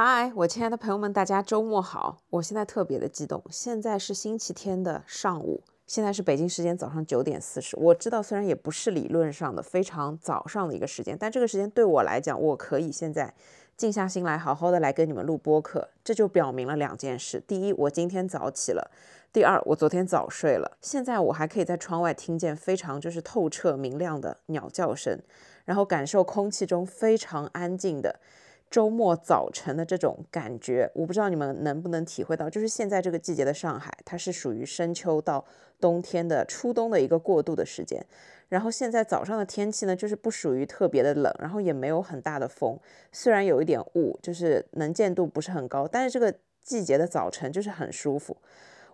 嗨，我亲爱的朋友们，大家周末好！我现在特别的激动，现在是星期天的上午，现在是北京时间早上九点四十。我知道，虽然也不是理论上的非常早上的一个时间，但这个时间对我来讲，我可以现在静下心来，好好的来跟你们录播客。这就表明了两件事：第一，我今天早起了；第二，我昨天早睡了。现在我还可以在窗外听见非常就是透彻明亮的鸟叫声，然后感受空气中非常安静的。周末早晨的这种感觉，我不知道你们能不能体会到。就是现在这个季节的上海，它是属于深秋到冬天的初冬的一个过渡的时间。然后现在早上的天气呢，就是不属于特别的冷，然后也没有很大的风，虽然有一点雾，就是能见度不是很高，但是这个季节的早晨就是很舒服。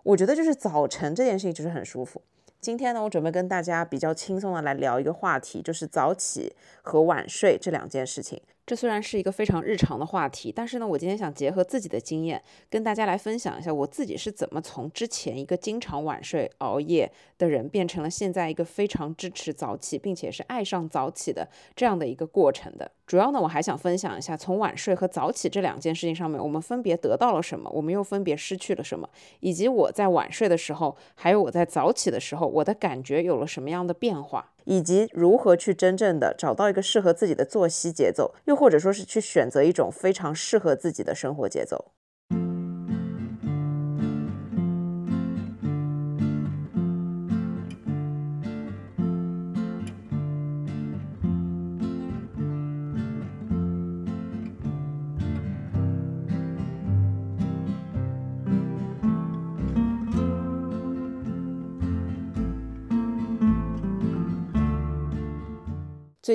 我觉得就是早晨这件事情就是很舒服。今天呢，我准备跟大家比较轻松的来聊一个话题，就是早起和晚睡这两件事情。这虽然是一个非常日常的话题，但是呢，我今天想结合自己的经验，跟大家来分享一下我自己是怎么从之前一个经常晚睡熬夜的人，变成了现在一个非常支持早起，并且是爱上早起的这样的一个过程的。主要呢，我还想分享一下，从晚睡和早起这两件事情上面，我们分别得到了什么，我们又分别失去了什么，以及我在晚睡的时候，还有我在早起的时候，我的感觉有了什么样的变化。以及如何去真正的找到一个适合自己的作息节奏，又或者说是去选择一种非常适合自己的生活节奏。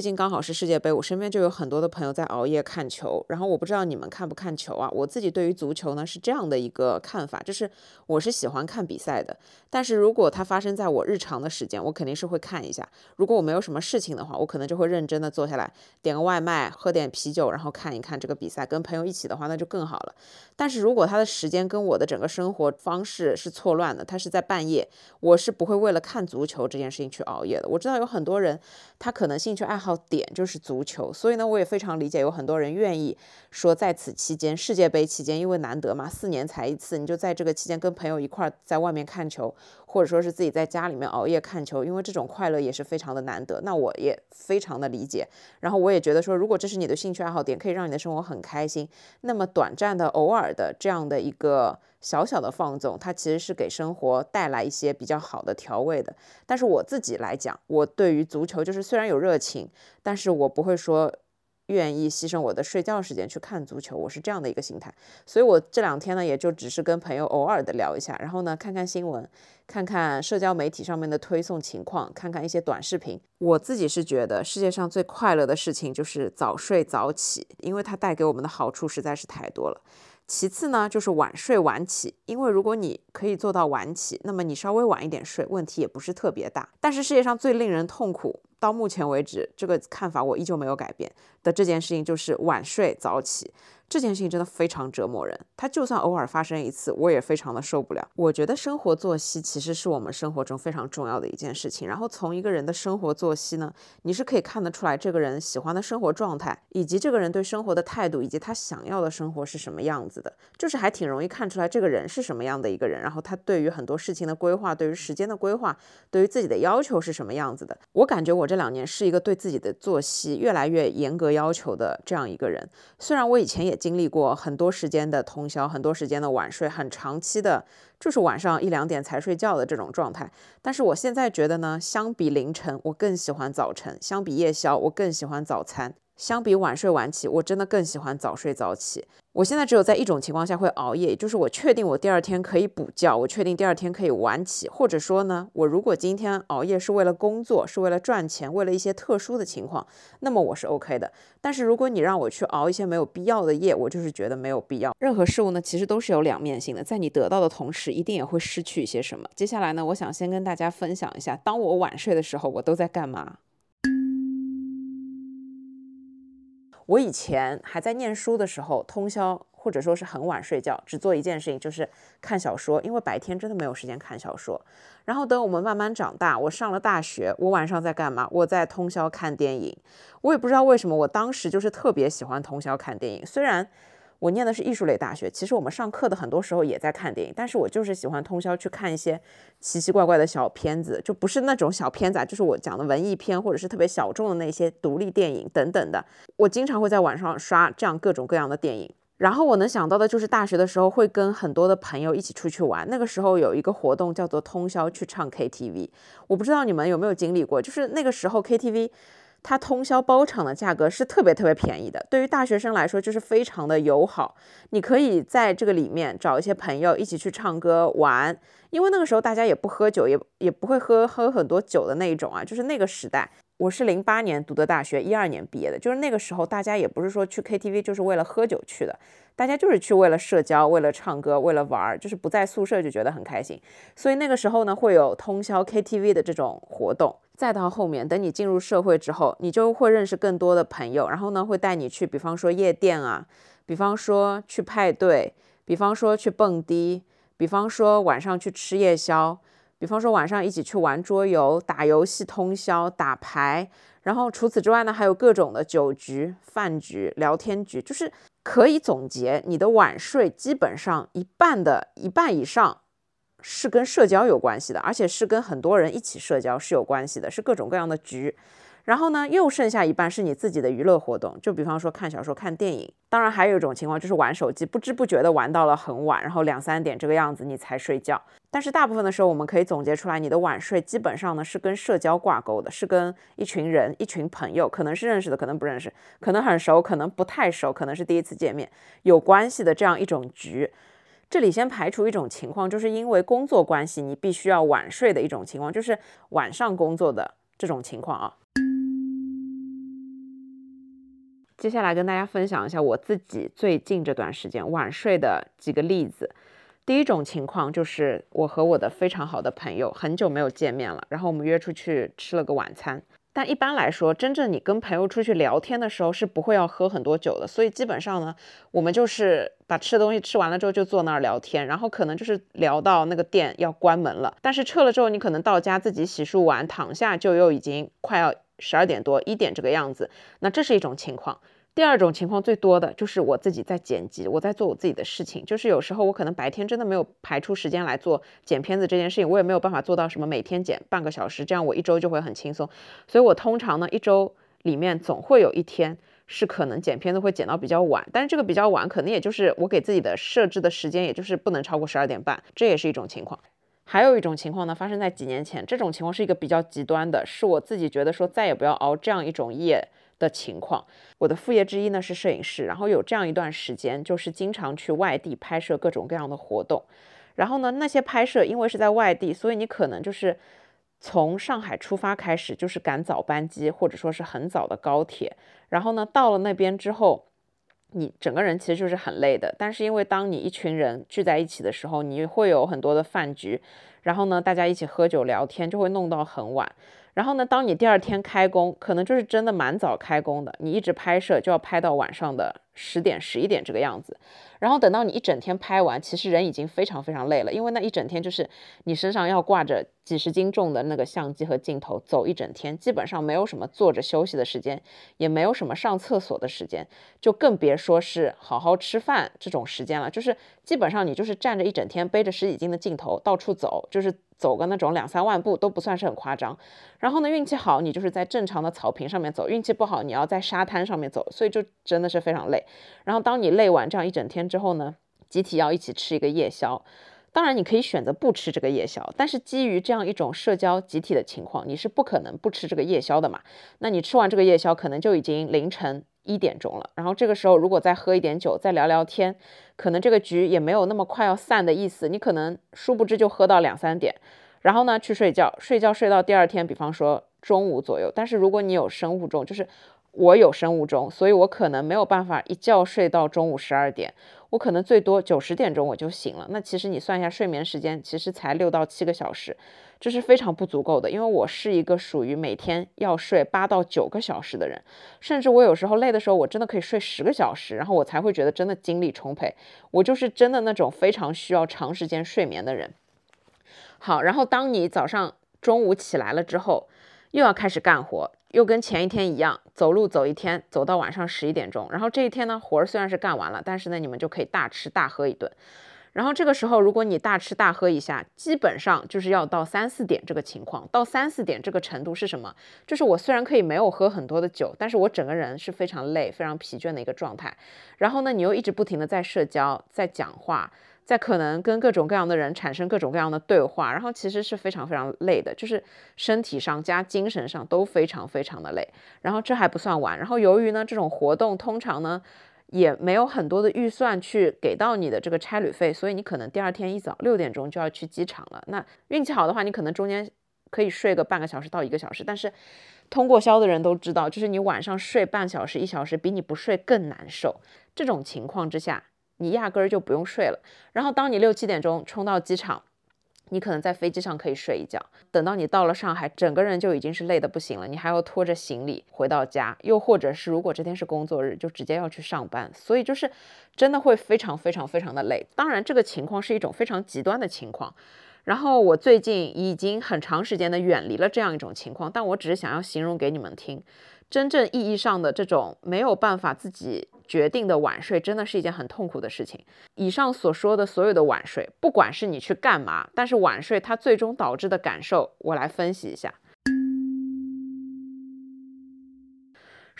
最近刚好是世界杯，我身边就有很多的朋友在熬夜看球。然后我不知道你们看不看球啊？我自己对于足球呢是这样的一个看法，就是我是喜欢看比赛的。但是如果它发生在我日常的时间，我肯定是会看一下。如果我没有什么事情的话，我可能就会认真的坐下来点个外卖，喝点啤酒，然后看一看这个比赛。跟朋友一起的话，那就更好了。但是如果他的时间跟我的整个生活方式是错乱的，他是在半夜，我是不会为了看足球这件事情去熬夜的。我知道有很多人，他可能兴趣爱好点就是足球，所以呢，我也非常理解有很多人愿意说在此期间，世界杯期间，因为难得嘛，四年才一次，你就在这个期间跟朋友一块在外面看球，或者说是自己在家里面熬夜看球，因为这种快乐也是非常的难得。那我也非常的理解，然后我也觉得说，如果这是你的兴趣爱好点，可以让你的生活很开心，那么短暂的、偶尔的这样的一个小小的放纵，它其实是给生活带来一些比较好的调味的。但是我自己来讲，我对于足球就是虽然有热情。但是我不会说愿意牺牲我的睡觉时间去看足球，我是这样的一个心态。所以我这两天呢，也就只是跟朋友偶尔的聊一下，然后呢，看看新闻，看看社交媒体上面的推送情况，看看一些短视频。我自己是觉得世界上最快乐的事情就是早睡早起，因为它带给我们的好处实在是太多了。其次呢，就是晚睡晚起，因为如果你可以做到晚起，那么你稍微晚一点睡，问题也不是特别大。但是世界上最令人痛苦。到目前为止，这个看法我依旧没有改变的这件事情就是晚睡早起。这件事情真的非常折磨人，它就算偶尔发生一次，我也非常的受不了。我觉得生活作息其实是我们生活中非常重要的一件事情。然后从一个人的生活作息呢，你是可以看得出来这个人喜欢的生活状态，以及这个人对生活的态度，以及他想要的生活是什么样子的，就是还挺容易看出来这个人是什么样的一个人。然后他对于很多事情的规划，对于时间的规划，对于自己的要求是什么样子的。我感觉我这两年是一个对自己的作息越来越严格要求的这样一个人。虽然我以前也。经历过很多时间的通宵，很多时间的晚睡，很长期的，就是晚上一两点才睡觉的这种状态。但是我现在觉得呢，相比凌晨，我更喜欢早晨；相比夜宵，我更喜欢早餐。相比晚睡晚起，我真的更喜欢早睡早起。我现在只有在一种情况下会熬夜，就是我确定我第二天可以补觉，我确定第二天可以晚起，或者说呢，我如果今天熬夜是为了工作，是为了赚钱，为了一些特殊的情况，那么我是 OK 的。但是如果你让我去熬一些没有必要的夜，我就是觉得没有必要。任何事物呢，其实都是有两面性的，在你得到的同时，一定也会失去一些什么。接下来呢，我想先跟大家分享一下，当我晚睡的时候，我都在干嘛。我以前还在念书的时候，通宵或者说是很晚睡觉，只做一件事情，就是看小说，因为白天真的没有时间看小说。然后等我们慢慢长大，我上了大学，我晚上在干嘛？我在通宵看电影。我也不知道为什么，我当时就是特别喜欢通宵看电影。虽然我念的是艺术类大学，其实我们上课的很多时候也在看电影，但是我就是喜欢通宵去看一些奇奇怪怪的小片子，就不是那种小片子，啊，就是我讲的文艺片或者是特别小众的那些独立电影等等的。我经常会在晚上刷这样各种各样的电影。然后我能想到的就是大学的时候会跟很多的朋友一起出去玩，那个时候有一个活动叫做通宵去唱 KTV，我不知道你们有没有经历过，就是那个时候 KTV 它通宵包场的价格是特别特别便宜的，对于大学生来说就是非常的友好，你可以在这个里面找一些朋友一起去唱歌玩，因为那个时候大家也不喝酒，也也不会喝喝很多酒的那一种啊，就是那个时代。我是零八年读的大学，一二年毕业的，就是那个时候，大家也不是说去 KTV 就是为了喝酒去的，大家就是去为了社交，为了唱歌，为了玩儿，就是不在宿舍就觉得很开心。所以那个时候呢，会有通宵 KTV 的这种活动。再到后面，等你进入社会之后，你就会认识更多的朋友，然后呢，会带你去，比方说夜店啊，比方说去派对，比方说去蹦迪，比方说晚上去吃夜宵。比方说晚上一起去玩桌游、打游戏、通宵打牌，然后除此之外呢，还有各种的酒局、饭局、聊天局，就是可以总结你的晚睡基本上一半的一半以上是跟社交有关系的，而且是跟很多人一起社交是有关系的，是各种各样的局。然后呢，又剩下一半是你自己的娱乐活动，就比方说看小说、看电影。当然，还有一种情况就是玩手机，不知不觉的玩到了很晚，然后两三点这个样子你才睡觉。但是大部分的时候，我们可以总结出来，你的晚睡基本上呢是跟社交挂钩的，是跟一群人、一群朋友，可能是认识的，可能不认识，可能很熟，可能不太熟，可能是第一次见面，有关系的这样一种局。这里先排除一种情况，就是因为工作关系你必须要晚睡的一种情况，就是晚上工作的这种情况啊。接下来跟大家分享一下我自己最近这段时间晚睡的几个例子。第一种情况就是我和我的非常好的朋友很久没有见面了，然后我们约出去吃了个晚餐。但一般来说，真正你跟朋友出去聊天的时候是不会要喝很多酒的，所以基本上呢，我们就是把吃的东西吃完了之后就坐那儿聊天，然后可能就是聊到那个店要关门了，但是撤了之后你可能到家自己洗漱完躺下就又已经快要。十二点多一点这个样子，那这是一种情况。第二种情况最多的就是我自己在剪辑，我在做我自己的事情。就是有时候我可能白天真的没有排出时间来做剪片子这件事情，我也没有办法做到什么每天剪半个小时，这样我一周就会很轻松。所以我通常呢一周里面总会有一天是可能剪片子会剪到比较晚，但是这个比较晚可能也就是我给自己的设置的时间，也就是不能超过十二点半，这也是一种情况。还有一种情况呢，发生在几年前。这种情况是一个比较极端的，是我自己觉得说再也不要熬这样一种夜的情况。我的副业之一呢是摄影师，然后有这样一段时间，就是经常去外地拍摄各种各样的活动。然后呢，那些拍摄因为是在外地，所以你可能就是从上海出发开始，就是赶早班机或者说是很早的高铁。然后呢，到了那边之后。你整个人其实就是很累的，但是因为当你一群人聚在一起的时候，你会有很多的饭局，然后呢，大家一起喝酒聊天，就会弄到很晚。然后呢，当你第二天开工，可能就是真的蛮早开工的，你一直拍摄就要拍到晚上的十点、十一点这个样子。然后等到你一整天拍完，其实人已经非常非常累了，因为那一整天就是你身上要挂着几十斤重的那个相机和镜头，走一整天，基本上没有什么坐着休息的时间，也没有什么上厕所的时间，就更别说是好好吃饭这种时间了。就是基本上你就是站着一整天，背着十几斤的镜头到处走，就是走个那种两三万步都不算是很夸张。然后呢，运气好你就是在正常的草坪上面走，运气不好你要在沙滩上面走，所以就真的是非常累。然后当你累完这样一整天之后呢，集体要一起吃一个夜宵。当然你可以选择不吃这个夜宵，但是基于这样一种社交集体的情况，你是不可能不吃这个夜宵的嘛。那你吃完这个夜宵，可能就已经凌晨一点钟了。然后这个时候如果再喝一点酒，再聊聊天，可能这个局也没有那么快要散的意思。你可能殊不知就喝到两三点，然后呢去睡觉，睡觉睡到第二天，比方说中午左右。但是如果你有生物钟，就是我有生物钟，所以我可能没有办法一觉睡到中午十二点，我可能最多九十点钟我就醒了。那其实你算一下睡眠时间，其实才六到七个小时，这是非常不足够的。因为我是一个属于每天要睡八到九个小时的人，甚至我有时候累的时候，我真的可以睡十个小时，然后我才会觉得真的精力充沛。我就是真的那种非常需要长时间睡眠的人。好，然后当你早上、中午起来了之后，又要开始干活。又跟前一天一样，走路走一天，走到晚上十一点钟。然后这一天呢，活儿虽然是干完了，但是呢，你们就可以大吃大喝一顿。然后这个时候，如果你大吃大喝一下，基本上就是要到三四点这个情况。到三四点这个程度是什么？就是我虽然可以没有喝很多的酒，但是我整个人是非常累、非常疲倦的一个状态。然后呢，你又一直不停的在社交、在讲话、在可能跟各种各样的人产生各种各样的对话，然后其实是非常非常累的，就是身体上加精神上都非常非常的累。然后这还不算完，然后由于呢这种活动通常呢。也没有很多的预算去给到你的这个差旅费，所以你可能第二天一早六点钟就要去机场了。那运气好的话，你可能中间可以睡个半个小时到一个小时。但是通过宵的人都知道，就是你晚上睡半小时一小时，比你不睡更难受。这种情况之下，你压根儿就不用睡了。然后当你六七点钟冲到机场。你可能在飞机上可以睡一觉，等到你到了上海，整个人就已经是累得不行了。你还要拖着行李回到家，又或者是如果这天是工作日，就直接要去上班，所以就是真的会非常非常非常的累。当然，这个情况是一种非常极端的情况。然后我最近已经很长时间的远离了这样一种情况，但我只是想要形容给你们听。真正意义上的这种没有办法自己决定的晚睡，真的是一件很痛苦的事情。以上所说的所有的晚睡，不管是你去干嘛，但是晚睡它最终导致的感受，我来分析一下。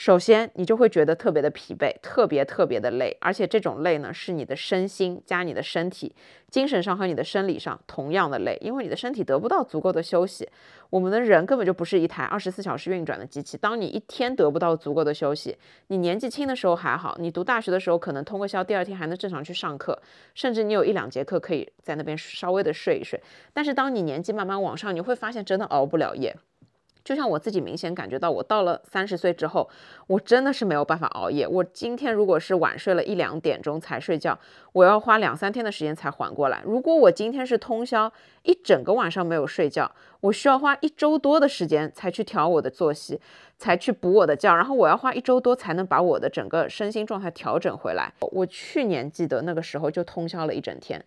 首先，你就会觉得特别的疲惫，特别特别的累，而且这种累呢，是你的身心加你的身体，精神上和你的生理上同样的累，因为你的身体得不到足够的休息。我们的人根本就不是一台二十四小时运转的机器，当你一天得不到足够的休息，你年纪轻的时候还好，你读大学的时候可能通过宵，第二天还能正常去上课，甚至你有一两节课可以在那边稍微的睡一睡。但是当你年纪慢慢往上，你会发现真的熬不了夜。就像我自己明显感觉到，我到了三十岁之后，我真的是没有办法熬夜。我今天如果是晚睡了一两点钟才睡觉，我要花两三天的时间才缓过来。如果我今天是通宵一整个晚上没有睡觉，我需要花一周多的时间才去调我的作息，才去补我的觉，然后我要花一周多才能把我的整个身心状态调整回来。我去年记得那个时候就通宵了一整天，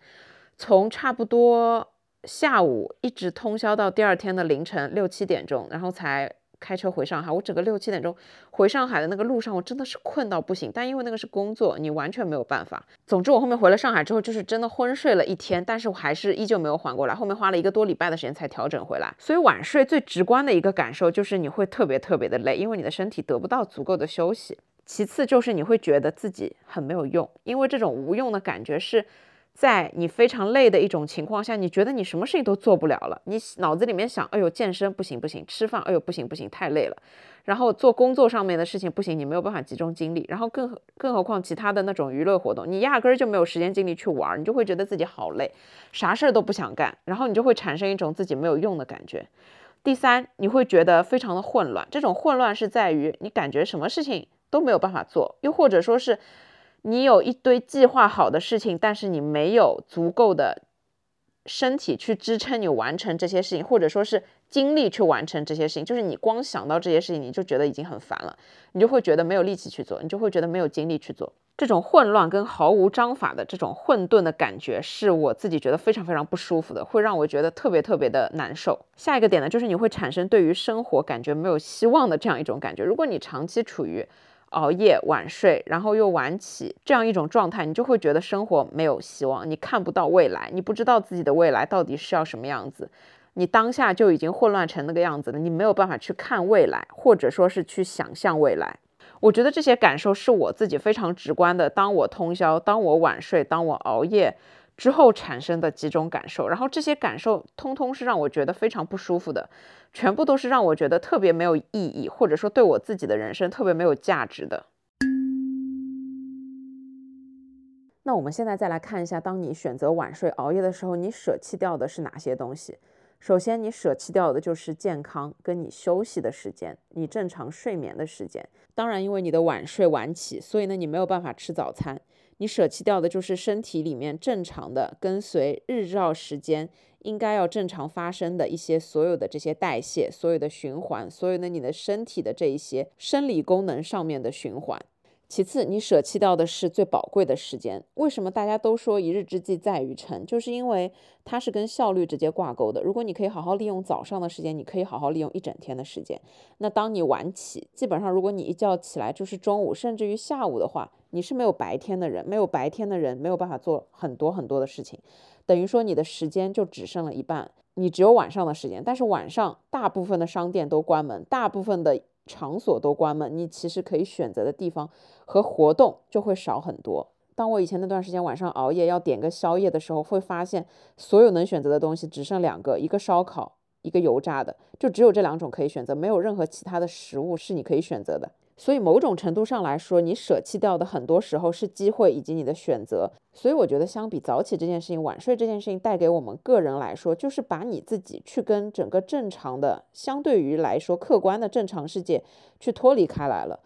从差不多。下午一直通宵到第二天的凌晨六七点钟，然后才开车回上海。我整个六七点钟回上海的那个路上，我真的是困到不行。但因为那个是工作，你完全没有办法。总之，我后面回了上海之后，就是真的昏睡了一天，但是我还是依旧没有缓过来。后面花了一个多礼拜的时间才调整回来。所以晚睡最直观的一个感受就是你会特别特别的累，因为你的身体得不到足够的休息。其次就是你会觉得自己很没有用，因为这种无用的感觉是。在你非常累的一种情况下，你觉得你什么事情都做不了了，你脑子里面想，哎呦，健身不行不行，吃饭，哎呦不行不行，太累了，然后做工作上面的事情不行，你没有办法集中精力，然后更更何况其他的那种娱乐活动，你压根儿就没有时间精力去玩，你就会觉得自己好累，啥事儿都不想干，然后你就会产生一种自己没有用的感觉。第三，你会觉得非常的混乱，这种混乱是在于你感觉什么事情都没有办法做，又或者说是。你有一堆计划好的事情，但是你没有足够的身体去支撑你完成这些事情，或者说是精力去完成这些事情。就是你光想到这些事情，你就觉得已经很烦了，你就会觉得没有力气去做，你就会觉得没有精力去做。这种混乱跟毫无章法的这种混沌的感觉，是我自己觉得非常非常不舒服的，会让我觉得特别特别的难受。下一个点呢，就是你会产生对于生活感觉没有希望的这样一种感觉。如果你长期处于熬夜晚睡，然后又晚起，这样一种状态，你就会觉得生活没有希望，你看不到未来，你不知道自己的未来到底是要什么样子，你当下就已经混乱成那个样子了，你没有办法去看未来，或者说是去想象未来。我觉得这些感受是我自己非常直观的。当我通宵，当我晚睡，当我熬夜。之后产生的几种感受，然后这些感受通通是让我觉得非常不舒服的，全部都是让我觉得特别没有意义，或者说对我自己的人生特别没有价值的。那我们现在再来看一下，当你选择晚睡熬夜的时候，你舍弃掉的是哪些东西？首先，你舍弃掉的就是健康跟你休息的时间，你正常睡眠的时间。当然，因为你的晚睡晚起，所以呢，你没有办法吃早餐。你舍弃掉的就是身体里面正常的跟随日照时间应该要正常发生的一些所有的这些代谢、所有的循环、所有的你的身体的这一些生理功能上面的循环。其次，你舍弃掉的是最宝贵的时间。为什么大家都说一日之计在于晨？就是因为它是跟效率直接挂钩的。如果你可以好好利用早上的时间，你可以好好利用一整天的时间。那当你晚起，基本上如果你一觉起来就是中午，甚至于下午的话，你是没有白天的人，没有白天的人没有办法做很多很多的事情，等于说你的时间就只剩了一半，你只有晚上的时间。但是晚上大部分的商店都关门，大部分的。场所都关门，你其实可以选择的地方和活动就会少很多。当我以前那段时间晚上熬夜要点个宵夜的时候，会发现所有能选择的东西只剩两个，一个烧烤，一个油炸的，就只有这两种可以选择，没有任何其他的食物是你可以选择的。所以某种程度上来说，你舍弃掉的很多时候是机会以及你的选择。所以我觉得，相比早起这件事情，晚睡这件事情带给我们个人来说，就是把你自己去跟整个正常的、相对于来说客观的正常世界去脱离开来了。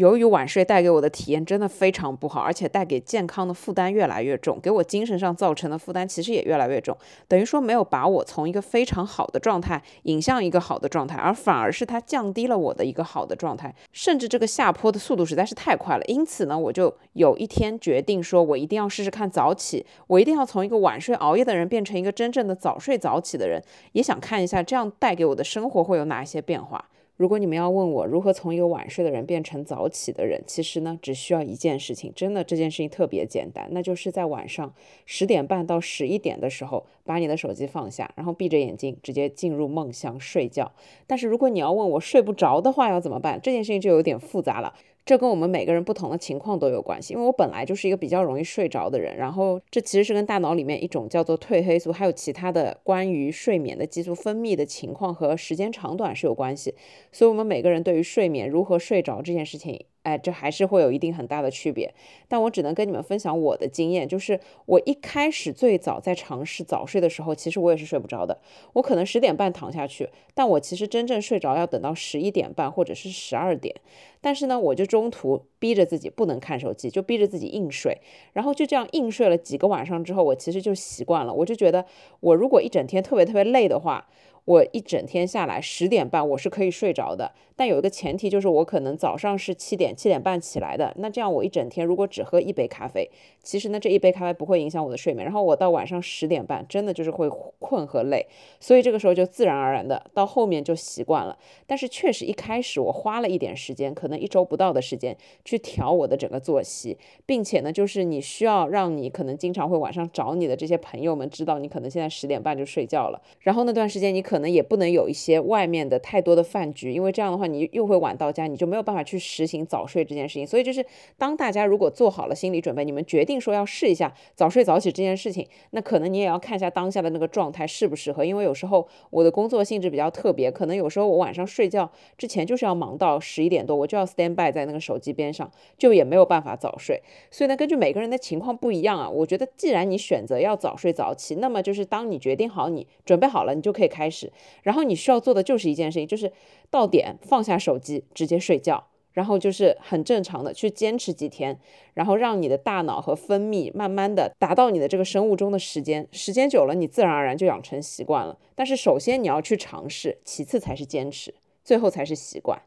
由于晚睡带给我的体验真的非常不好，而且带给健康的负担越来越重，给我精神上造成的负担其实也越来越重。等于说没有把我从一个非常好的状态引向一个好的状态，而反而是它降低了我的一个好的状态，甚至这个下坡的速度实在是太快了。因此呢，我就有一天决定说，我一定要试试看早起，我一定要从一个晚睡熬夜的人变成一个真正的早睡早起的人，也想看一下这样带给我的生活会有哪一些变化。如果你们要问我如何从一个晚睡的人变成早起的人，其实呢，只需要一件事情，真的这件事情特别简单，那就是在晚上十点半到十一点的时候，把你的手机放下，然后闭着眼睛直接进入梦乡睡觉。但是如果你要问我睡不着的话要怎么办，这件事情就有点复杂了。这跟我们每个人不同的情况都有关系，因为我本来就是一个比较容易睡着的人，然后这其实是跟大脑里面一种叫做褪黑素，还有其他的关于睡眠的激素分泌的情况和时间长短是有关系，所以我们每个人对于睡眠如何睡着这件事情。哎，这还是会有一定很大的区别，但我只能跟你们分享我的经验，就是我一开始最早在尝试早睡的时候，其实我也是睡不着的。我可能十点半躺下去，但我其实真正睡着要等到十一点半或者是十二点。但是呢，我就中途逼着自己不能看手机，就逼着自己硬睡，然后就这样硬睡了几个晚上之后，我其实就习惯了。我就觉得，我如果一整天特别特别累的话。我一整天下来十点半我是可以睡着的，但有一个前提就是我可能早上是七点七点半起来的，那这样我一整天如果只喝一杯咖啡，其实呢这一杯咖啡不会影响我的睡眠，然后我到晚上十点半真的就是会困和累，所以这个时候就自然而然的到后面就习惯了。但是确实一开始我花了一点时间，可能一周不到的时间去调我的整个作息，并且呢就是你需要让你可能经常会晚上找你的这些朋友们知道你可能现在十点半就睡觉了，然后那段时间你可能也不能有一些外面的太多的饭局，因为这样的话你又会晚到家，你就没有办法去实行早睡这件事情。所以就是当大家如果做好了心理准备，你们决定说要试一下早睡早起这件事情，那可能你也要看一下当下的那个状态适不适合。因为有时候我的工作性质比较特别，可能有时候我晚上睡觉之前就是要忙到十一点多，我就要 stand by 在那个手机边上，就也没有办法早睡。所以呢，根据每个人的情况不一样啊，我觉得既然你选择要早睡早起，那么就是当你决定好你准备好了，你就可以开始。然后你需要做的就是一件事情，就是到点放下手机，直接睡觉，然后就是很正常的去坚持几天，然后让你的大脑和分泌慢慢的达到你的这个生物钟的时间，时间久了，你自然而然就养成习惯了。但是首先你要去尝试，其次才是坚持，最后才是习惯。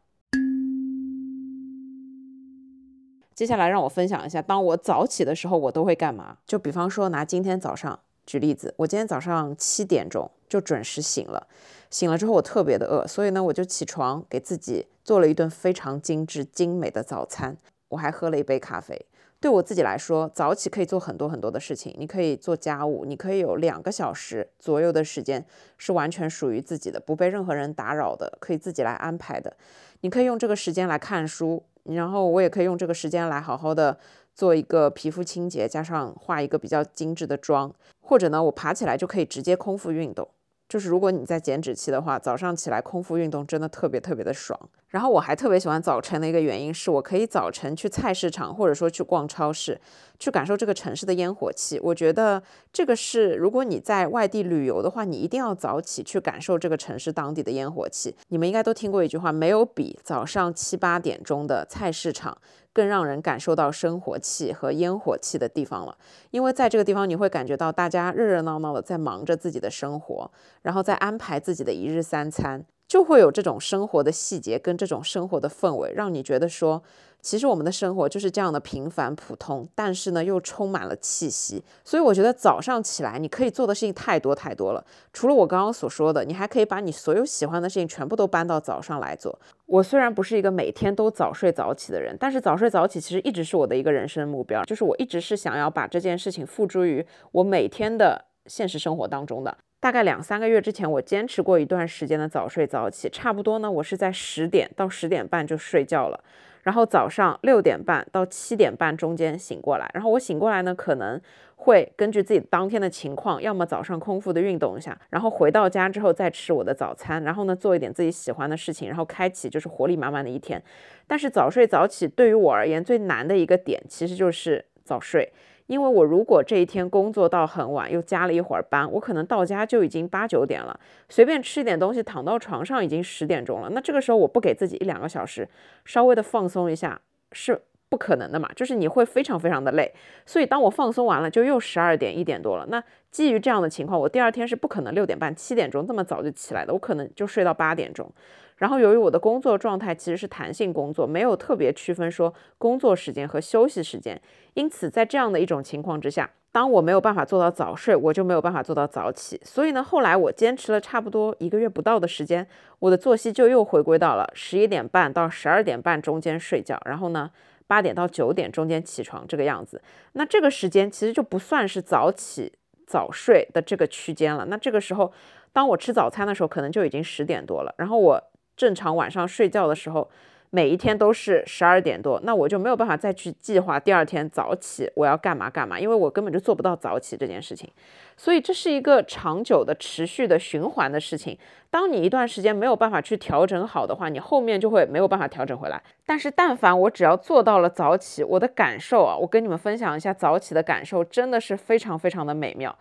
接下来让我分享一下，当我早起的时候，我都会干嘛？就比方说拿今天早上举例子，我今天早上七点钟就准时醒了。醒了之后，我特别的饿，所以呢，我就起床给自己做了一顿非常精致精美的早餐。我还喝了一杯咖啡。对我自己来说，早起可以做很多很多的事情。你可以做家务，你可以有两个小时左右的时间是完全属于自己的，不被任何人打扰的，可以自己来安排的。你可以用这个时间来看书，然后我也可以用这个时间来好好的做一个皮肤清洁，加上化一个比较精致的妆，或者呢，我爬起来就可以直接空腹运动。就是如果你在减脂期的话，早上起来空腹运动真的特别特别的爽。然后我还特别喜欢早晨的一个原因是，我可以早晨去菜市场或者说去逛超市，去感受这个城市的烟火气。我觉得这个是如果你在外地旅游的话，你一定要早起去感受这个城市当地的烟火气。你们应该都听过一句话，没有比早上七八点钟的菜市场。更让人感受到生活气和烟火气的地方了，因为在这个地方你会感觉到大家热热闹闹的在忙着自己的生活，然后在安排自己的一日三餐。就会有这种生活的细节跟这种生活的氛围，让你觉得说，其实我们的生活就是这样的平凡普通，但是呢又充满了气息。所以我觉得早上起来你可以做的事情太多太多了。除了我刚刚所说的，你还可以把你所有喜欢的事情全部都搬到早上来做。我虽然不是一个每天都早睡早起的人，但是早睡早起其实一直是我的一个人生目标，就是我一直是想要把这件事情付诸于我每天的现实生活当中的。大概两三个月之前，我坚持过一段时间的早睡早起，差不多呢，我是在十点到十点半就睡觉了，然后早上六点半到七点半中间醒过来，然后我醒过来呢，可能会根据自己当天的情况，要么早上空腹的运动一下，然后回到家之后再吃我的早餐，然后呢做一点自己喜欢的事情，然后开启就是活力满满的一天。但是早睡早起对于我而言最难的一个点，其实就是早睡。因为我如果这一天工作到很晚，又加了一会儿班，我可能到家就已经八九点了，随便吃一点东西，躺到床上已经十点钟了。那这个时候我不给自己一两个小时稍微的放松一下是不可能的嘛？就是你会非常非常的累。所以当我放松完了，就又十二点一点多了。那基于这样的情况，我第二天是不可能六点半七点钟这么早就起来的，我可能就睡到八点钟。然后由于我的工作状态其实是弹性工作，没有特别区分说工作时间和休息时间，因此在这样的一种情况之下，当我没有办法做到早睡，我就没有办法做到早起。所以呢，后来我坚持了差不多一个月不到的时间，我的作息就又回归到了十一点半到十二点半中间睡觉，然后呢八点到九点中间起床这个样子。那这个时间其实就不算是早起早睡的这个区间了。那这个时候，当我吃早餐的时候，可能就已经十点多了，然后我。正常晚上睡觉的时候，每一天都是十二点多，那我就没有办法再去计划第二天早起我要干嘛干嘛，因为我根本就做不到早起这件事情。所以这是一个长久的、持续的循环的事情。当你一段时间没有办法去调整好的话，你后面就会没有办法调整回来。但是但凡我只要做到了早起，我的感受啊，我跟你们分享一下早起的感受，真的是非常非常的美妙。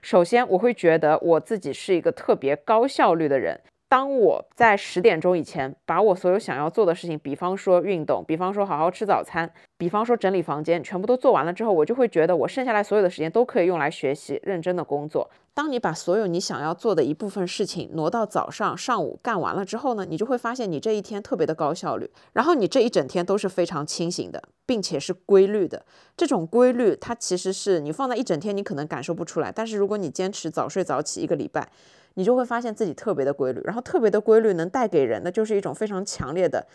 首先，我会觉得我自己是一个特别高效率的人。当我在十点钟以前把我所有想要做的事情，比方说运动，比方说好好吃早餐，比方说整理房间，全部都做完了之后，我就会觉得我剩下来所有的时间都可以用来学习、认真的工作。当你把所有你想要做的一部分事情挪到早上、上午干完了之后呢，你就会发现你这一天特别的高效率，然后你这一整天都是非常清醒的，并且是规律的。这种规律它其实是你放在一整天你可能感受不出来，但是如果你坚持早睡早起一个礼拜。你就会发现自己特别的规律，然后特别的规律能带给人的就是一种非常强烈的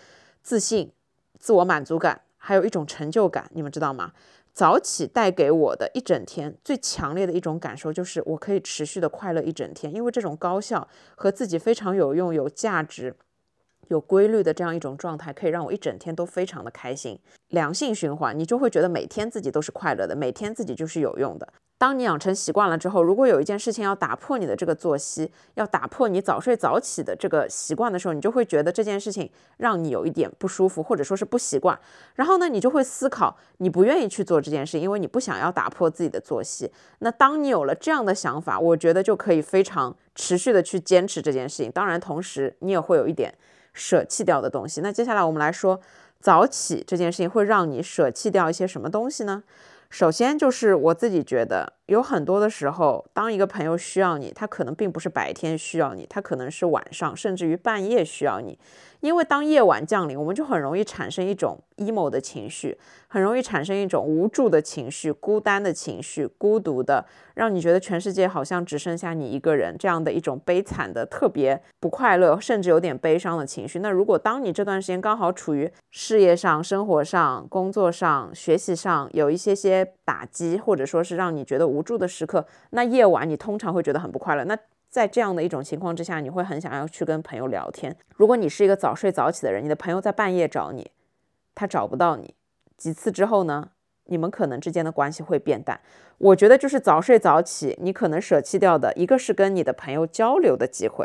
自信、自我满足感，还有一种成就感。你们知道吗？早起带给我的一整天最强烈的一种感受就是我可以持续的快乐一整天，因为这种高效和自己非常有用、有价值、有规律的这样一种状态，可以让我一整天都非常的开心。良性循环，你就会觉得每天自己都是快乐的，每天自己就是有用的。当你养成习惯了之后，如果有一件事情要打破你的这个作息，要打破你早睡早起的这个习惯的时候，你就会觉得这件事情让你有一点不舒服，或者说是不习惯。然后呢，你就会思考，你不愿意去做这件事，因为你不想要打破自己的作息。那当你有了这样的想法，我觉得就可以非常持续的去坚持这件事情。当然，同时你也会有一点舍弃掉的东西。那接下来我们来说，早起这件事情会让你舍弃掉一些什么东西呢？首先就是我自己觉得，有很多的时候，当一个朋友需要你，他可能并不是白天需要你，他可能是晚上，甚至于半夜需要你。因为当夜晚降临，我们就很容易产生一种 emo 的情绪，很容易产生一种无助的情绪、孤单的情绪、孤独的，让你觉得全世界好像只剩下你一个人这样的一种悲惨的、特别不快乐，甚至有点悲伤的情绪。那如果当你这段时间刚好处于事业上、生活上、工作上、学习上有一些些打击，或者说是让你觉得无助的时刻，那夜晚你通常会觉得很不快乐。那在这样的一种情况之下，你会很想要去跟朋友聊天。如果你是一个早睡早起的人，你的朋友在半夜找你，他找不到你，几次之后呢，你们可能之间的关系会变淡。我觉得就是早睡早起，你可能舍弃掉的一个是跟你的朋友交流的机会。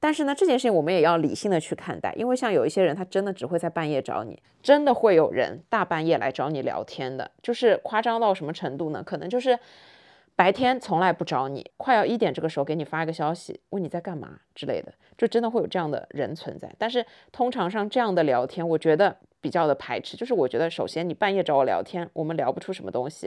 但是呢，这件事情我们也要理性的去看待，因为像有一些人，他真的只会在半夜找你，真的会有人大半夜来找你聊天的，就是夸张到什么程度呢？可能就是。白天从来不找你，快要一点这个时候给你发一个消息，问你在干嘛之类的，就真的会有这样的人存在。但是通常上这样的聊天，我觉得比较的排斥。就是我觉得，首先你半夜找我聊天，我们聊不出什么东西；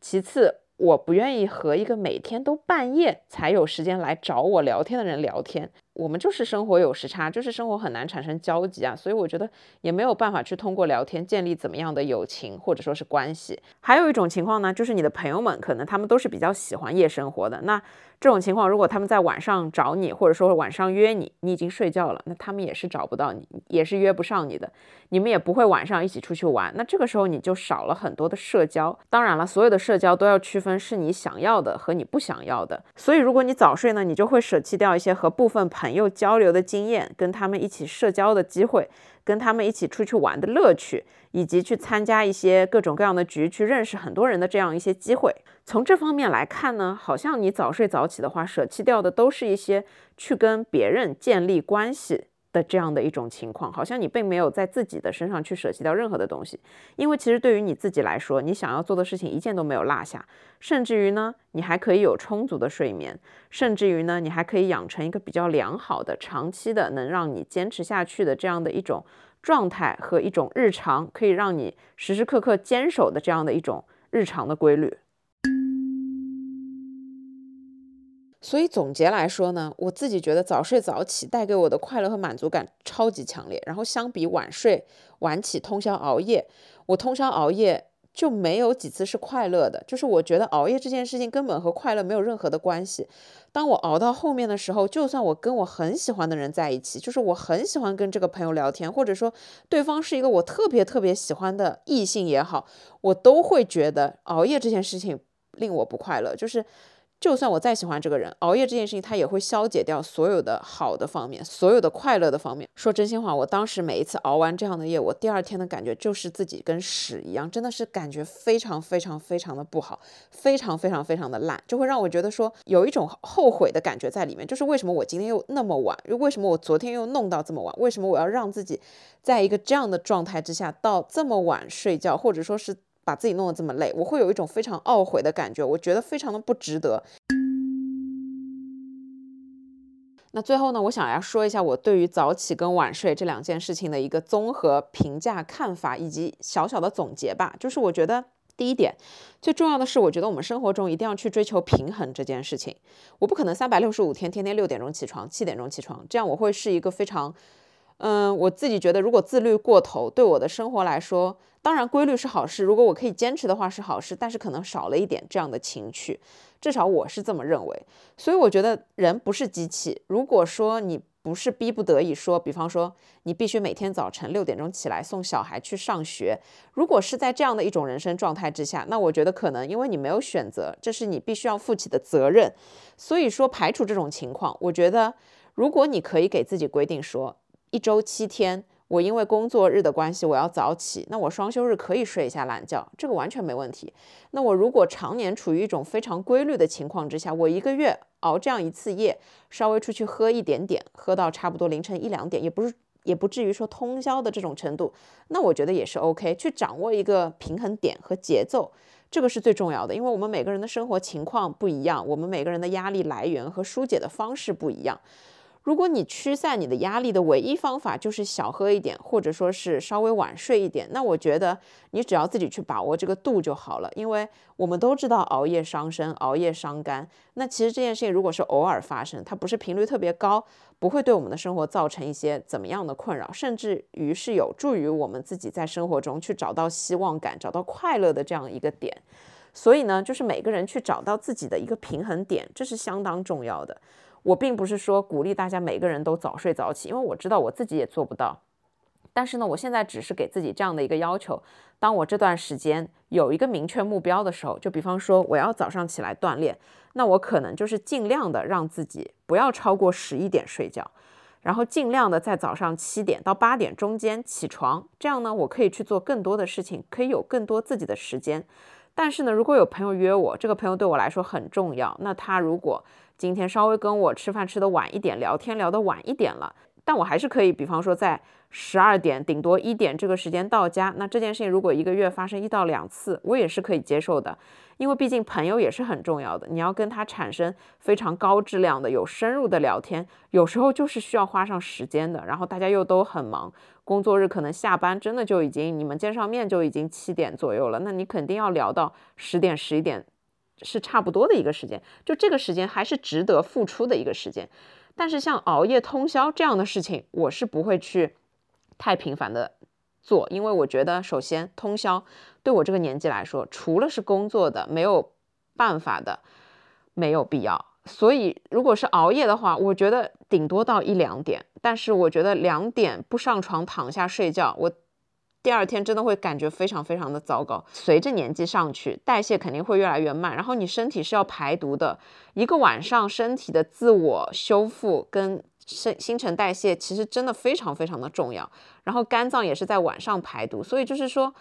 其次，我不愿意和一个每天都半夜才有时间来找我聊天的人聊天。我们就是生活有时差，就是生活很难产生交集啊，所以我觉得也没有办法去通过聊天建立怎么样的友情或者说是关系。还有一种情况呢，就是你的朋友们可能他们都是比较喜欢夜生活的，那这种情况如果他们在晚上找你，或者说晚上约你，你已经睡觉了，那他们也是找不到你，也是约不上你的，你们也不会晚上一起出去玩，那这个时候你就少了很多的社交。当然了，所有的社交都要区分是你想要的和你不想要的，所以如果你早睡呢，你就会舍弃掉一些和部分朋友交流的经验，跟他们一起社交的机会，跟他们一起出去玩的乐趣，以及去参加一些各种各样的局，去认识很多人的这样一些机会。从这方面来看呢，好像你早睡早起的话，舍弃掉的都是一些去跟别人建立关系。的这样的一种情况，好像你并没有在自己的身上去舍弃掉任何的东西，因为其实对于你自己来说，你想要做的事情一件都没有落下，甚至于呢，你还可以有充足的睡眠，甚至于呢，你还可以养成一个比较良好的、长期的能让你坚持下去的这样的一种状态和一种日常，可以让你时时刻刻坚守的这样的一种日常的规律。所以总结来说呢，我自己觉得早睡早起带给我的快乐和满足感超级强烈。然后相比晚睡晚起、通宵熬夜，我通宵熬夜就没有几次是快乐的。就是我觉得熬夜这件事情根本和快乐没有任何的关系。当我熬到后面的时候，就算我跟我很喜欢的人在一起，就是我很喜欢跟这个朋友聊天，或者说对方是一个我特别特别喜欢的异性也好，我都会觉得熬夜这件事情令我不快乐。就是。就算我再喜欢这个人，熬夜这件事情，他也会消解掉所有的好的方面，所有的快乐的方面。说真心话，我当时每一次熬完这样的夜，我第二天的感觉就是自己跟屎一样，真的是感觉非常非常非常的不好，非常非常非常的烂，就会让我觉得说有一种后悔的感觉在里面。就是为什么我今天又那么晚？又为什么我昨天又弄到这么晚？为什么我要让自己在一个这样的状态之下到这么晚睡觉，或者说是？把自己弄得这么累，我会有一种非常懊悔的感觉，我觉得非常的不值得。那最后呢，我想要说一下我对于早起跟晚睡这两件事情的一个综合评价看法，以及小小的总结吧。就是我觉得第一点，最重要的是，我觉得我们生活中一定要去追求平衡这件事情。我不可能三百六十五天天天六点钟起床，七点钟起床，这样我会是一个非常。嗯，我自己觉得，如果自律过头，对我的生活来说，当然规律是好事。如果我可以坚持的话是好事，但是可能少了一点这样的情趣，至少我是这么认为。所以我觉得人不是机器。如果说你不是逼不得已说，比方说你必须每天早晨六点钟起来送小孩去上学，如果是在这样的一种人生状态之下，那我觉得可能因为你没有选择，这是你必须要负起的责任。所以说排除这种情况，我觉得如果你可以给自己规定说。一周七天，我因为工作日的关系，我要早起，那我双休日可以睡一下懒觉，这个完全没问题。那我如果常年处于一种非常规律的情况之下，我一个月熬这样一次夜，稍微出去喝一点点，喝到差不多凌晨一两点，也不是也不至于说通宵的这种程度，那我觉得也是 OK。去掌握一个平衡点和节奏，这个是最重要的，因为我们每个人的生活情况不一样，我们每个人的压力来源和疏解的方式不一样。如果你驱散你的压力的唯一方法就是小喝一点，或者说是稍微晚睡一点，那我觉得你只要自己去把握这个度就好了。因为我们都知道熬夜伤身，熬夜伤肝。那其实这件事情如果是偶尔发生，它不是频率特别高，不会对我们的生活造成一些怎么样的困扰，甚至于是有助于我们自己在生活中去找到希望感、找到快乐的这样一个点。所以呢，就是每个人去找到自己的一个平衡点，这是相当重要的。我并不是说鼓励大家每个人都早睡早起，因为我知道我自己也做不到。但是呢，我现在只是给自己这样的一个要求：当我这段时间有一个明确目标的时候，就比方说我要早上起来锻炼，那我可能就是尽量的让自己不要超过十一点睡觉，然后尽量的在早上七点到八点中间起床，这样呢，我可以去做更多的事情，可以有更多自己的时间。但是呢，如果有朋友约我，这个朋友对我来说很重要，那他如果今天稍微跟我吃饭吃的晚一点，聊天聊得晚一点了，但我还是可以，比方说在十二点顶多一点这个时间到家。那这件事情如果一个月发生一到两次，我也是可以接受的，因为毕竟朋友也是很重要的。你要跟他产生非常高质量的、有深入的聊天，有时候就是需要花上时间的。然后大家又都很忙，工作日可能下班真的就已经你们见上面就已经七点左右了，那你肯定要聊到十点十一点。是差不多的一个时间，就这个时间还是值得付出的一个时间。但是像熬夜通宵这样的事情，我是不会去太频繁的做，因为我觉得首先通宵对我这个年纪来说，除了是工作的没有办法的，没有必要。所以如果是熬夜的话，我觉得顶多到一两点，但是我觉得两点不上床躺下睡觉，我。第二天真的会感觉非常非常的糟糕。随着年纪上去，代谢肯定会越来越慢，然后你身体是要排毒的，一个晚上身体的自我修复跟新新陈代谢其实真的非常非常的重要。然后肝脏也是在晚上排毒，所以就是说。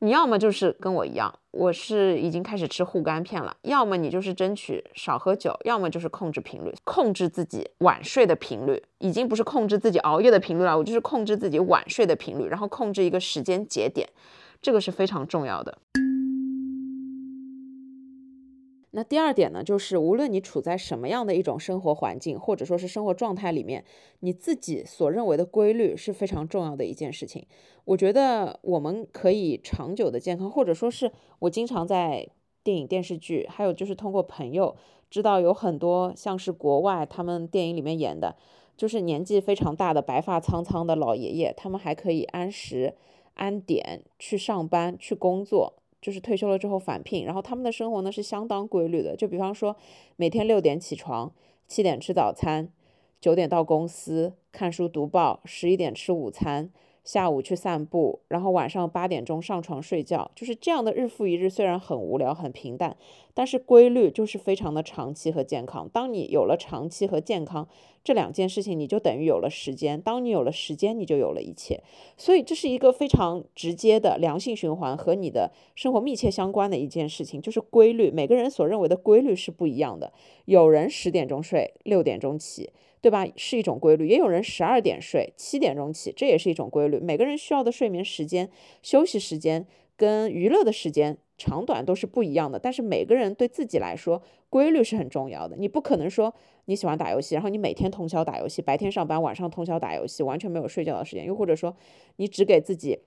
你要么就是跟我一样，我是已经开始吃护肝片了；要么你就是争取少喝酒；要么就是控制频率，控制自己晚睡的频率，已经不是控制自己熬夜的频率了，我就是控制自己晚睡的频率，然后控制一个时间节点，这个是非常重要的。那第二点呢，就是无论你处在什么样的一种生活环境，或者说是生活状态里面，你自己所认为的规律是非常重要的一件事情。我觉得我们可以长久的健康，或者说是我经常在电影、电视剧，还有就是通过朋友知道有很多像是国外他们电影里面演的，就是年纪非常大的白发苍苍的老爷爷，他们还可以按时按点去上班去工作。就是退休了之后返聘，然后他们的生活呢是相当规律的。就比方说，每天六点起床，七点吃早餐，九点到公司看书读报，十一点吃午餐。下午去散步，然后晚上八点钟上床睡觉，就是这样的日复一日。虽然很无聊、很平淡，但是规律就是非常的长期和健康。当你有了长期和健康这两件事情，你就等于有了时间。当你有了时间，你就有了一切。所以这是一个非常直接的良性循环，和你的生活密切相关的一件事情，就是规律。每个人所认为的规律是不一样的。有人十点钟睡，六点钟起。对吧？是一种规律，也有人十二点睡，七点钟起，这也是一种规律。每个人需要的睡眠时间、休息时间跟娱乐的时间长短都是不一样的。但是每个人对自己来说，规律是很重要的。你不可能说你喜欢打游戏，然后你每天通宵打游戏，白天上班，晚上通宵打游戏，完全没有睡觉的时间。又或者说，你只给自己。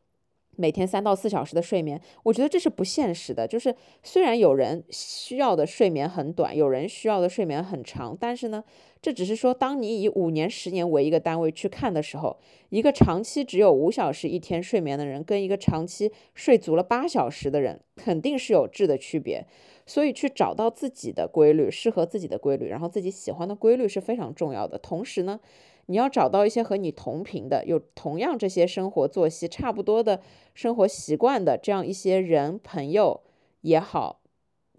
每天三到四小时的睡眠，我觉得这是不现实的。就是虽然有人需要的睡眠很短，有人需要的睡眠很长，但是呢，这只是说，当你以五年、十年为一个单位去看的时候，一个长期只有五小时一天睡眠的人，跟一个长期睡足了八小时的人，肯定是有质的区别。所以去找到自己的规律，适合自己的规律，然后自己喜欢的规律是非常重要的。同时呢，你要找到一些和你同频的，有同样这些生活作息差不多的生活习惯的这样一些人、朋友也好，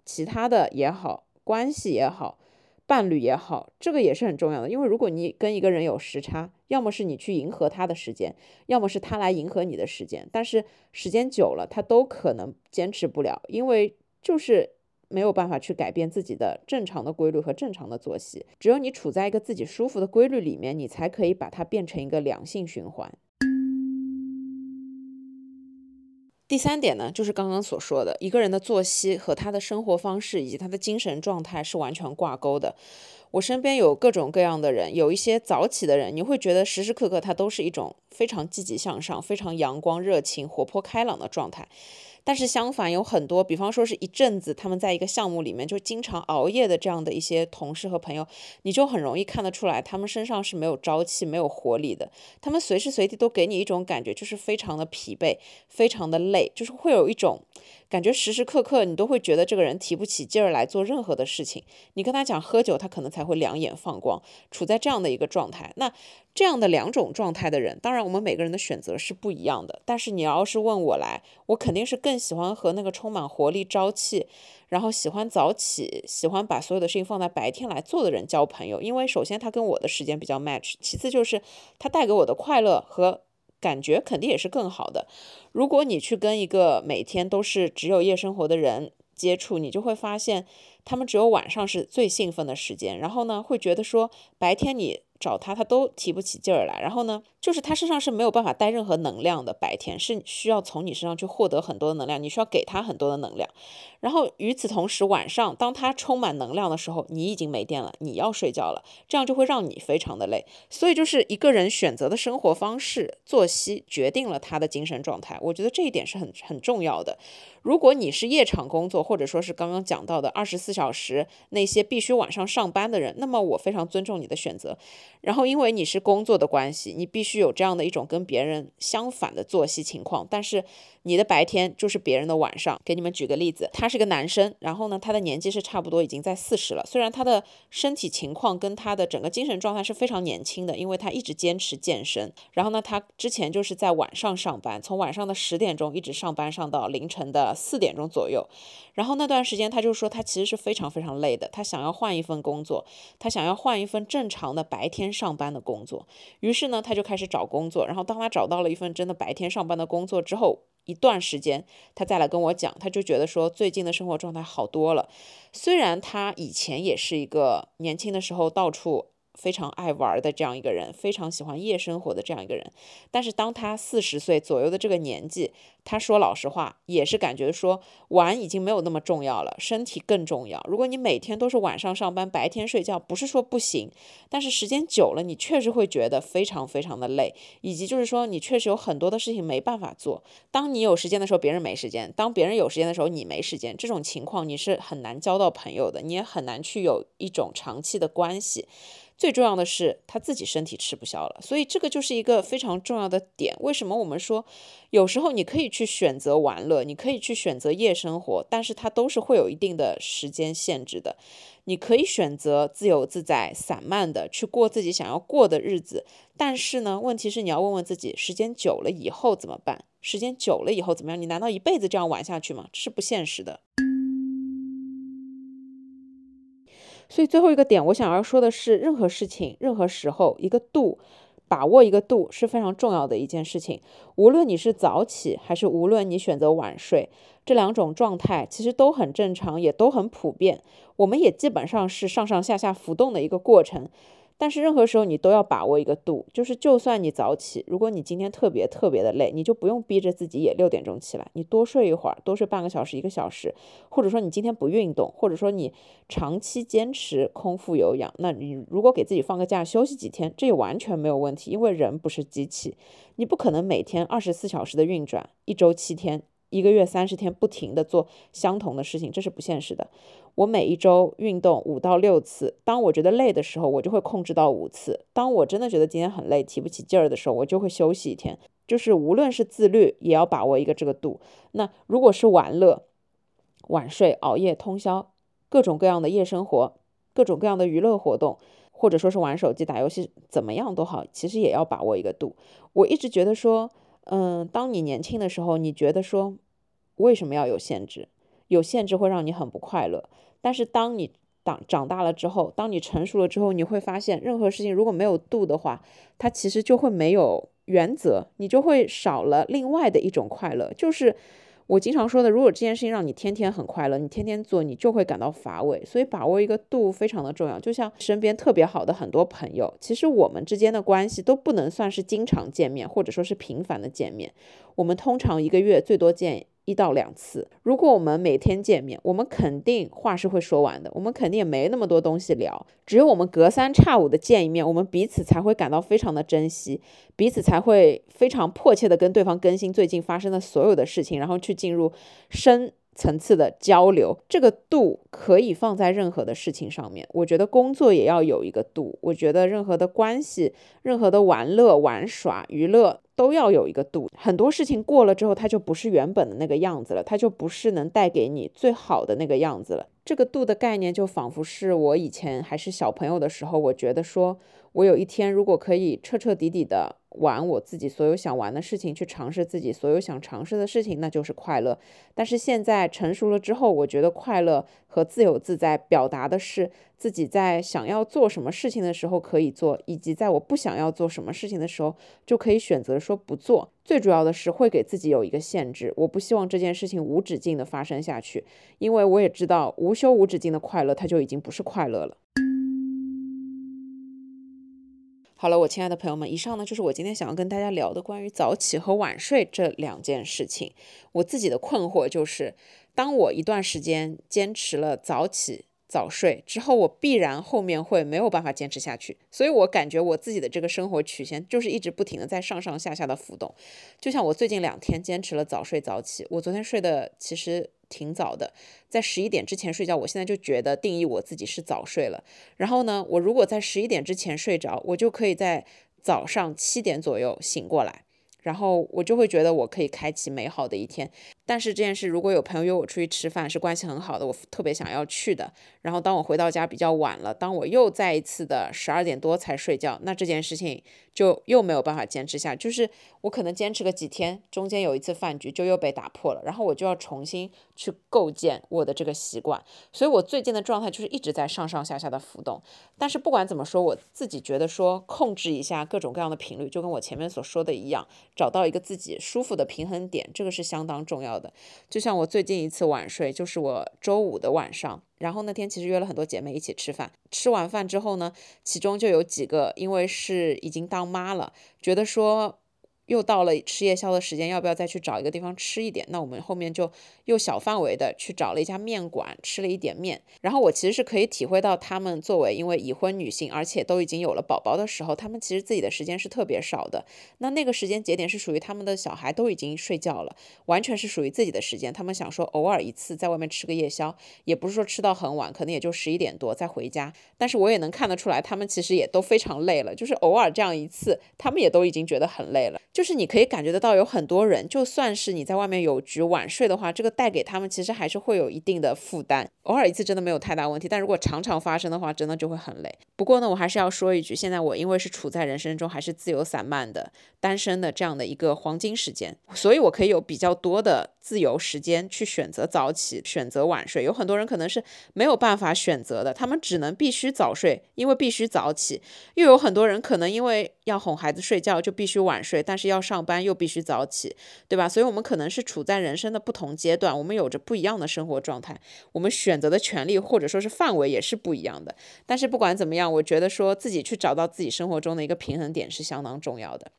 其他的也好，关系也好，伴侣也好，这个也是很重要的。因为如果你跟一个人有时差，要么是你去迎合他的时间，要么是他来迎合你的时间，但是时间久了，他都可能坚持不了，因为就是。没有办法去改变自己的正常的规律和正常的作息，只有你处在一个自己舒服的规律里面，你才可以把它变成一个良性循环。第三点呢，就是刚刚所说的，一个人的作息和他的生活方式以及他的精神状态是完全挂钩的。我身边有各种各样的人，有一些早起的人，你会觉得时时刻刻他都是一种非常积极向上、非常阳光、热情、活泼开朗的状态。但是相反，有很多，比方说是一阵子他们在一个项目里面就经常熬夜的这样的一些同事和朋友，你就很容易看得出来，他们身上是没有朝气、没有活力的。他们随时随地都给你一种感觉，就是非常的疲惫、非常的累，就是会有一种。感觉时时刻刻你都会觉得这个人提不起劲儿来做任何的事情。你跟他讲喝酒，他可能才会两眼放光，处在这样的一个状态。那这样的两种状态的人，当然我们每个人的选择是不一样的。但是你要是问我来，我肯定是更喜欢和那个充满活力、朝气，然后喜欢早起、喜欢把所有的事情放在白天来做的人交朋友。因为首先他跟我的时间比较 match，其次就是他带给我的快乐和。感觉肯定也是更好的。如果你去跟一个每天都是只有夜生活的人接触，你就会发现他们只有晚上是最兴奋的时间。然后呢，会觉得说白天你找他，他都提不起劲儿来。然后呢，就是他身上是没有办法带任何能量的。白天是需要从你身上去获得很多的能量，你需要给他很多的能量。然后与此同时，晚上当他充满能量的时候，你已经没电了，你要睡觉了，这样就会让你非常的累。所以就是一个人选择的生活方式、作息决定了他的精神状态。我觉得这一点是很很重要的。如果你是夜场工作，或者说是刚刚讲到的二十四小时那些必须晚上上班的人，那么我非常尊重你的选择。然后，因为你是工作的关系，你必须有这样的一种跟别人相反的作息情况。但是，你的白天就是别人的晚上。给你们举个例子，他是个男生，然后呢，他的年纪是差不多已经在四十了。虽然他的身体情况跟他的整个精神状态是非常年轻的，因为他一直坚持健身。然后呢，他之前就是在晚上上班，从晚上的十点钟一直上班上到凌晨的四点钟左右。然后那段时间，他就说他其实是非常非常累的，他想要换一份工作，他想要换一份正常的白天上班的工作。于是呢，他就开始找工作。然后当他找到了一份真的白天上班的工作之后，一段时间，他再来跟我讲，他就觉得说最近的生活状态好多了。虽然他以前也是一个年轻的时候到处。非常爱玩的这样一个人，非常喜欢夜生活的这样一个人，但是当他四十岁左右的这个年纪，他说老实话，也是感觉说玩已经没有那么重要了，身体更重要。如果你每天都是晚上上班，白天睡觉，不是说不行，但是时间久了，你确实会觉得非常非常的累，以及就是说你确实有很多的事情没办法做。当你有时间的时候，别人没时间；当别人有时间的时候，你没时间。这种情况你是很难交到朋友的，你也很难去有一种长期的关系。最重要的是他自己身体吃不消了，所以这个就是一个非常重要的点。为什么我们说有时候你可以去选择玩乐，你可以去选择夜生活，但是它都是会有一定的时间限制的。你可以选择自由自在、散漫的去过自己想要过的日子，但是呢，问题是你要问问自己，时间久了以后怎么办？时间久了以后怎么样？你难道一辈子这样玩下去吗？这是不现实的。所以最后一个点，我想要说的是，任何事情、任何时候，一个度，把握一个度是非常重要的一件事情。无论你是早起，还是无论你选择晚睡，这两种状态其实都很正常，也都很普遍。我们也基本上是上上下下浮动的一个过程。但是任何时候你都要把握一个度，就是就算你早起，如果你今天特别特别的累，你就不用逼着自己也六点钟起来，你多睡一会儿，多睡半个小时、一个小时，或者说你今天不运动，或者说你长期坚持空腹有氧，那你如果给自己放个假休息几天，这也完全没有问题，因为人不是机器，你不可能每天二十四小时的运转，一周七天。一个月三十天不停的做相同的事情，这是不现实的。我每一周运动五到六次，当我觉得累的时候，我就会控制到五次。当我真的觉得今天很累，提不起劲儿的时候，我就会休息一天。就是无论是自律，也要把握一个这个度。那如果是玩乐、晚睡、熬夜、通宵，各种各样的夜生活，各种各样的娱乐活动，或者说是玩手机、打游戏，怎么样都好，其实也要把握一个度。我一直觉得说。嗯，当你年轻的时候，你觉得说为什么要有限制？有限制会让你很不快乐。但是当你长长大了之后，当你成熟了之后，你会发现，任何事情如果没有度的话，它其实就会没有原则，你就会少了另外的一种快乐，就是。我经常说的，如果这件事情让你天天很快乐，你天天做，你就会感到乏味。所以把握一个度非常的重要。就像身边特别好的很多朋友，其实我们之间的关系都不能算是经常见面，或者说是频繁的见面。我们通常一个月最多见。一到两次，如果我们每天见面，我们肯定话是会说完的，我们肯定也没那么多东西聊。只有我们隔三差五的见一面，我们彼此才会感到非常的珍惜，彼此才会非常迫切的跟对方更新最近发生的所有的事情，然后去进入深层次的交流。这个度可以放在任何的事情上面，我觉得工作也要有一个度，我觉得任何的关系、任何的玩乐、玩耍、娱乐。都要有一个度，很多事情过了之后，它就不是原本的那个样子了，它就不是能带给你最好的那个样子了。这个度的概念，就仿佛是我以前还是小朋友的时候，我觉得说，我有一天如果可以彻彻底底的玩我自己所有想玩的事情，去尝试自己所有想尝试的事情，那就是快乐。但是现在成熟了之后，我觉得快乐和自由自在，表达的是。自己在想要做什么事情的时候可以做，以及在我不想要做什么事情的时候就可以选择说不做。最主要的是会给自己有一个限制，我不希望这件事情无止境的发生下去，因为我也知道无休无止境的快乐它就已经不是快乐了。好了，我亲爱的朋友们，以上呢就是我今天想要跟大家聊的关于早起和晚睡这两件事情。我自己的困惑就是，当我一段时间坚持了早起早睡之后，我必然后面会没有办法坚持下去。所以我感觉我自己的这个生活曲线就是一直不停的在上上下下的浮动。就像我最近两天坚持了早睡早起，我昨天睡的其实。挺早的，在十一点之前睡觉，我现在就觉得定义我自己是早睡了。然后呢，我如果在十一点之前睡着，我就可以在早上七点左右醒过来，然后我就会觉得我可以开启美好的一天。但是这件事，如果有朋友约我出去吃饭，是关系很好的，我特别想要去的。然后当我回到家比较晚了，当我又再一次的十二点多才睡觉，那这件事情就又没有办法坚持下。就是我可能坚持个几天，中间有一次饭局就又被打破了，然后我就要重新去构建我的这个习惯。所以我最近的状态就是一直在上上下下的浮动。但是不管怎么说，我自己觉得说控制一下各种各样的频率，就跟我前面所说的一样，找到一个自己舒服的平衡点，这个是相当重要的。就像我最近一次晚睡，就是我周五的晚上，然后那天其实约了很多姐妹一起吃饭，吃完饭之后呢，其中就有几个因为是已经当妈了，觉得说。又到了吃夜宵的时间，要不要再去找一个地方吃一点？那我们后面就又小范围的去找了一家面馆，吃了一点面。然后我其实是可以体会到，他们作为因为已婚女性，而且都已经有了宝宝的时候，他们其实自己的时间是特别少的。那那个时间节点是属于他们的小孩都已经睡觉了，完全是属于自己的时间。他们想说偶尔一次在外面吃个夜宵，也不是说吃到很晚，可能也就十一点多再回家。但是我也能看得出来，他们其实也都非常累了，就是偶尔这样一次，他们也都已经觉得很累了。就是你可以感觉得到，有很多人，就算是你在外面有局晚睡的话，这个带给他们其实还是会有一定的负担。偶尔一次真的没有太大问题，但如果常常发生的话，真的就会很累。不过呢，我还是要说一句，现在我因为是处在人生中还是自由散漫的、单身的这样的一个黄金时间，所以我可以有比较多的自由时间去选择早起、选择晚睡。有很多人可能是没有办法选择的，他们只能必须早睡，因为必须早起；又有很多人可能因为要哄孩子睡觉就必须晚睡，但是要上。班又必须早起，对吧？所以，我们可能是处在人生的不同阶段，我们有着不一样的生活状态，我们选择的权利或者说是范围也是不一样的。但是，不管怎么样，我觉得说自己去找到自己生活中的一个平衡点是相当重要的。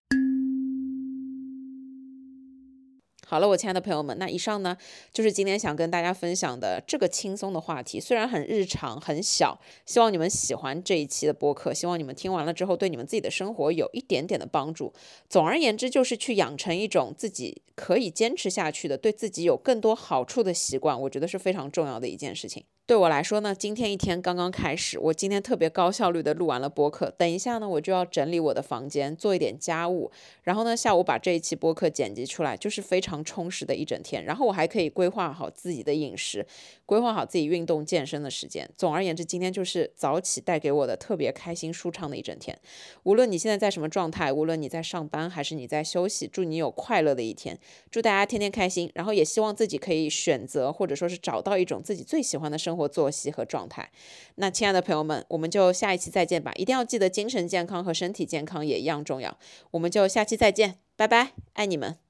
好了，我亲爱的朋友们，那以上呢就是今天想跟大家分享的这个轻松的话题，虽然很日常、很小，希望你们喜欢这一期的播客，希望你们听完了之后对你们自己的生活有一点点的帮助。总而言之，就是去养成一种自己可以坚持下去的、对自己有更多好处的习惯，我觉得是非常重要的一件事情。对我来说呢，今天一天刚刚开始，我今天特别高效率的录完了播客。等一下呢，我就要整理我的房间，做一点家务，然后呢，下午把这一期播客剪辑出来，就是非常充实的一整天。然后我还可以规划好自己的饮食，规划好自己运动健身的时间。总而言之，今天就是早起带给我的特别开心舒畅的一整天。无论你现在在什么状态，无论你在上班还是你在休息，祝你有快乐的一天，祝大家天天开心。然后也希望自己可以选择或者说是找到一种自己最喜欢的生活。作息和状态，那亲爱的朋友们，我们就下一期再见吧！一定要记得精神健康和身体健康也一样重要。我们就下期再见，拜拜，爱你们。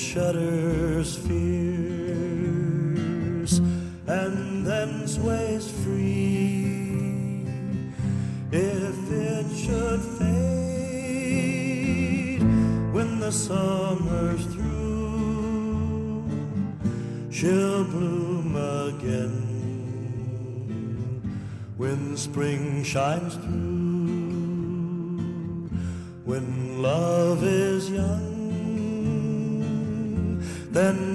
shudders fears, and then sways free. If it should fade when the summer's through, she'll bloom again when spring shines through. Then